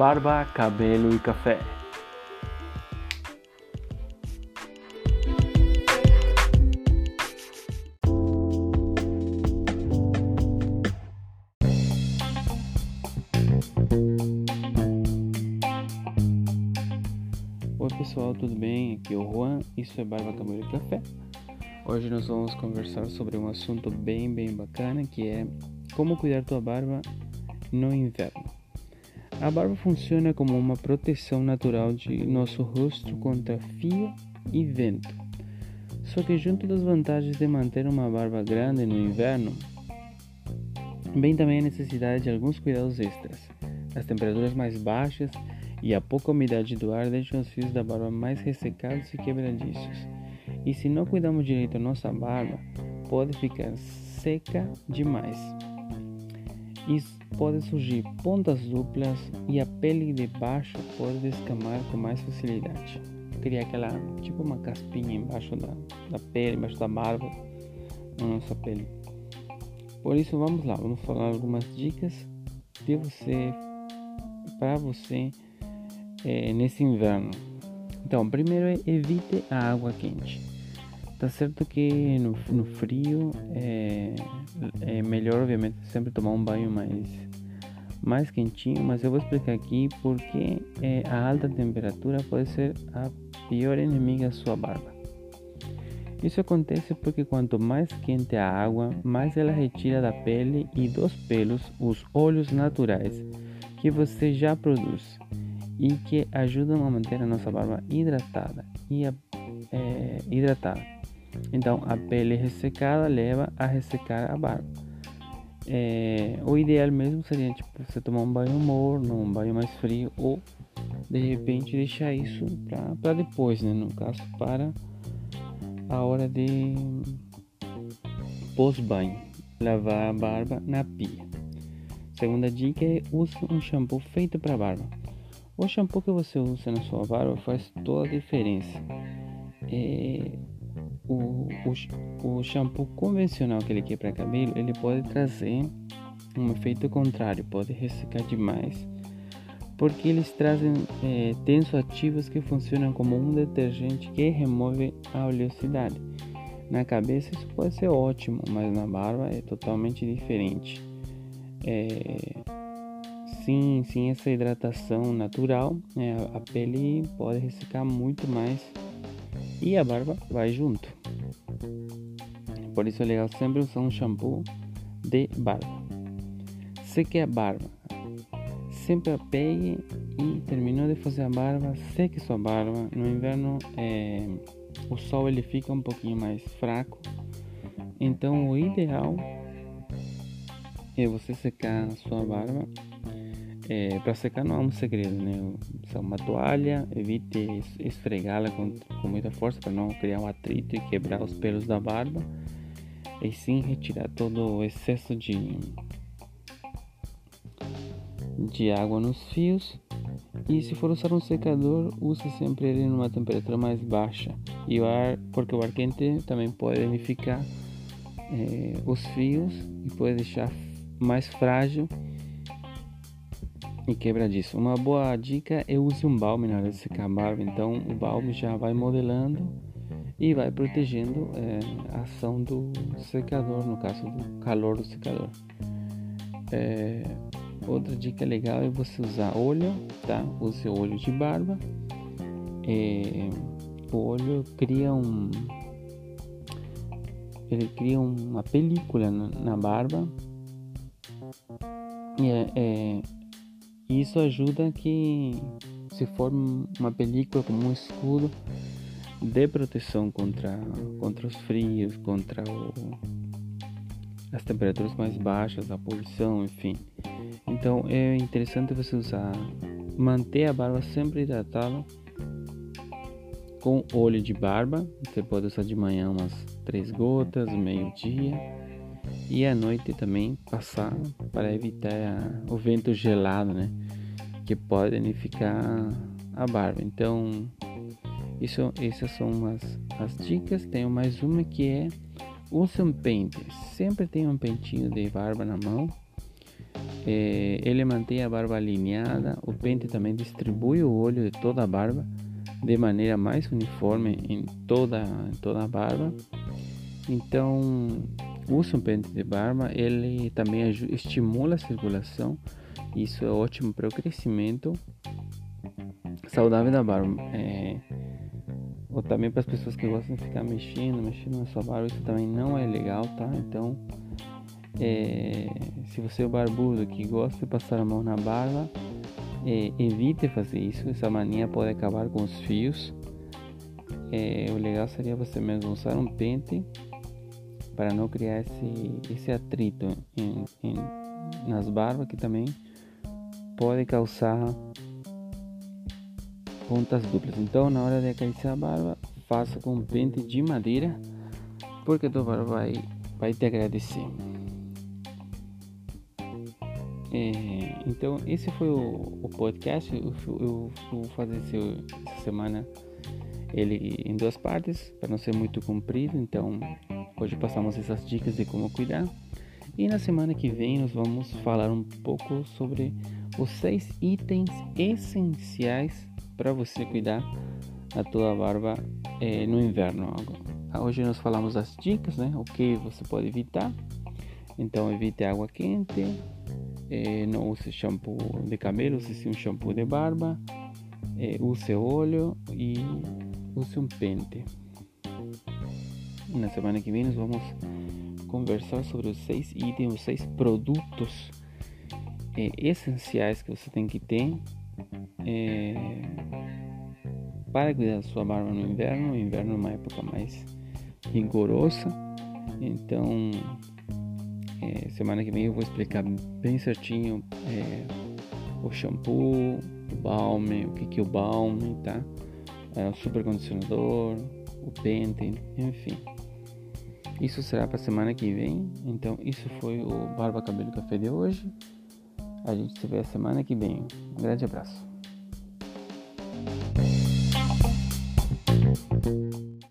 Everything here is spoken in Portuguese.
barba, cabelo e café. Oi pessoal, tudo bem? Aqui é o Juan, isso é Barba Cabelo e Café. Hoje nós vamos conversar sobre um assunto bem, bem bacana que é como cuidar tua barba no inverno. A barba funciona como uma proteção natural de nosso rosto contra fio e vento. Só que junto das vantagens de manter uma barba grande no inverno, vem também a necessidade de alguns cuidados extras. As temperaturas mais baixas e a pouca umidade do ar deixam os fios da barba mais ressecados e quebradiços. E se não cuidarmos direito da nossa barba, pode ficar seca demais. E pode surgir pontas duplas e a pele de baixo pode descamar com mais facilidade. Criar aquela tipo uma caspinha embaixo da, da pele, embaixo da barba, na nossa pele. Por isso vamos lá, vamos falar algumas dicas de você para você é, nesse inverno. Então, primeiro evite a água quente. Tá certo que no, no frio é, é, melhor, obviamente, sempre tomar um banho mais, mais quentinho, mas eu vou explicar aqui porque é, a alta temperatura pode ser a pior inimiga da sua barba. Isso acontece porque quanto mais quente a água, mais ela retira da pele e dos pelos os óleos naturais que você já produz e que ajudam a manter a nossa barba hidratada e é, hidratada. Então, a pele ressecada leva a ressecar a barba. É, o ideal mesmo seria tipo, você tomar um banho morno, um banho mais frio ou de repente deixar isso para depois, né? no caso, para a hora de pós-banho, lavar a barba na pia. Segunda dica é use um shampoo feito para barba. O shampoo que você usa na sua barba faz toda a diferença. É, o, o, o, shampoo convencional que ele quer para cabelo, ele pode trazer um efeito contrário, pode ressecar demais, porque eles trazem é, tensoativos que funcionam como um detergente que remove a oleosidade. Na cabeça isso pode ser ótimo, mas na barba é totalmente diferente. É, sim, essa hidratação natural, é, a pele pode ressecar muito mais e a barba vai junto. Por isso é legal sempre usar um shampoo de barba. Seque a barba. Sempre pegue e terminou de fazer a barba, seque sua barba. No inverno é, o sol ele fica um pouquinho mais fraco. Então o ideal é você secar a sua barba é, para secar não há um segredo, né? Usa uma toalha, evite esfregá-la com, com muita força para não criar um atrito e quebrar os pelos da barba. E sim retirar todo o excesso de, de água nos fios. E se for usar um secador, use sempre ele numa temperatura mais baixa. E o ar, porque o ar quente também pode danificar é, os fios e pode deixar mais frágil e quebradiço. Uma boa dica é use um balme na hora de secar a barba. Então o balme já vai modelando e vai protegendo é, a ação do secador, no caso do calor do secador. É, outra dica legal é você usar óleo, tá? Use óleo de barba. É, o óleo cria um ele cria uma película na, barba é, é e isso ajuda que se forme uma película como um escudo de proteção contra, contra os frios, contra o, as temperaturas mais baixas, a poluição, enfim. Então é interessante você usar, manter a barba sempre hidratada com óleo de barba. Você pode usar de manhã umas três gotas, meio-dia e à noite também passar para evitar o vento gelado, né? Que pode danificar a barba. Então, isso, essas são as, as dicas. Tenho mais uma que é use um pente. Sempre tenha um pentinho de barba na mão É, ele mantém a barba alinhada, o pente também distribui o óleo de toda a barba de maneira mais uniforme em toda, em toda a barba. Então, usa um pente de barba, ele também estimula a circulação, isso é ótimo para o crescimento saudável da barba. É, ou também para as pessoas que gostam de ficar mexendo, mexendo na sua barba, isso também não é legal, tá? Então, é, se você é barbudo que gosta de passar a mão na barba, é, evite fazer isso, essa mania pode acabar com os fios. É, o legal seria você mesmo usar um pente para não criar esse, esse atrito em, em, nas barbas que também pode causar pontas duplas. Então, na hora de acariciar a barba, faça com um pente de madeira, porque tua barba vai, vai te agradecer. É, então, esse foi o, o podcast. Eu, eu, vou fazer esse, essa semana ele em duas partes, para não ser muito comprido. Então, hoje passamos essas dicas de como cuidar. E na semana que vem nós vamos falar um pouco sobre os seis itens essenciais para você cuidar da tua barba é, no inverno. Hoje nós falamos das dicas, né? O que você pode evitar. Então evite água quente, é, não use shampoo de cabelo, use um shampoo de barba, é, use óleo e use um pente. Na semana que vem nós vamos conversar sobre os seis itens, os seis produtos é, essenciais que você tem que ter é, para cuidar da sua barba no inverno. O inverno é uma época mais rigorosa, então é, semana que vem eu vou explicar bem certinho o shampoo, o balme, o que, que é o balme, tá? O super condicionador, o pente, enfim. Isso será para semana que vem. Então, isso foi o Barba Cabelo Café de hoje. A gente se vê a semana que vem. Um grande abraço.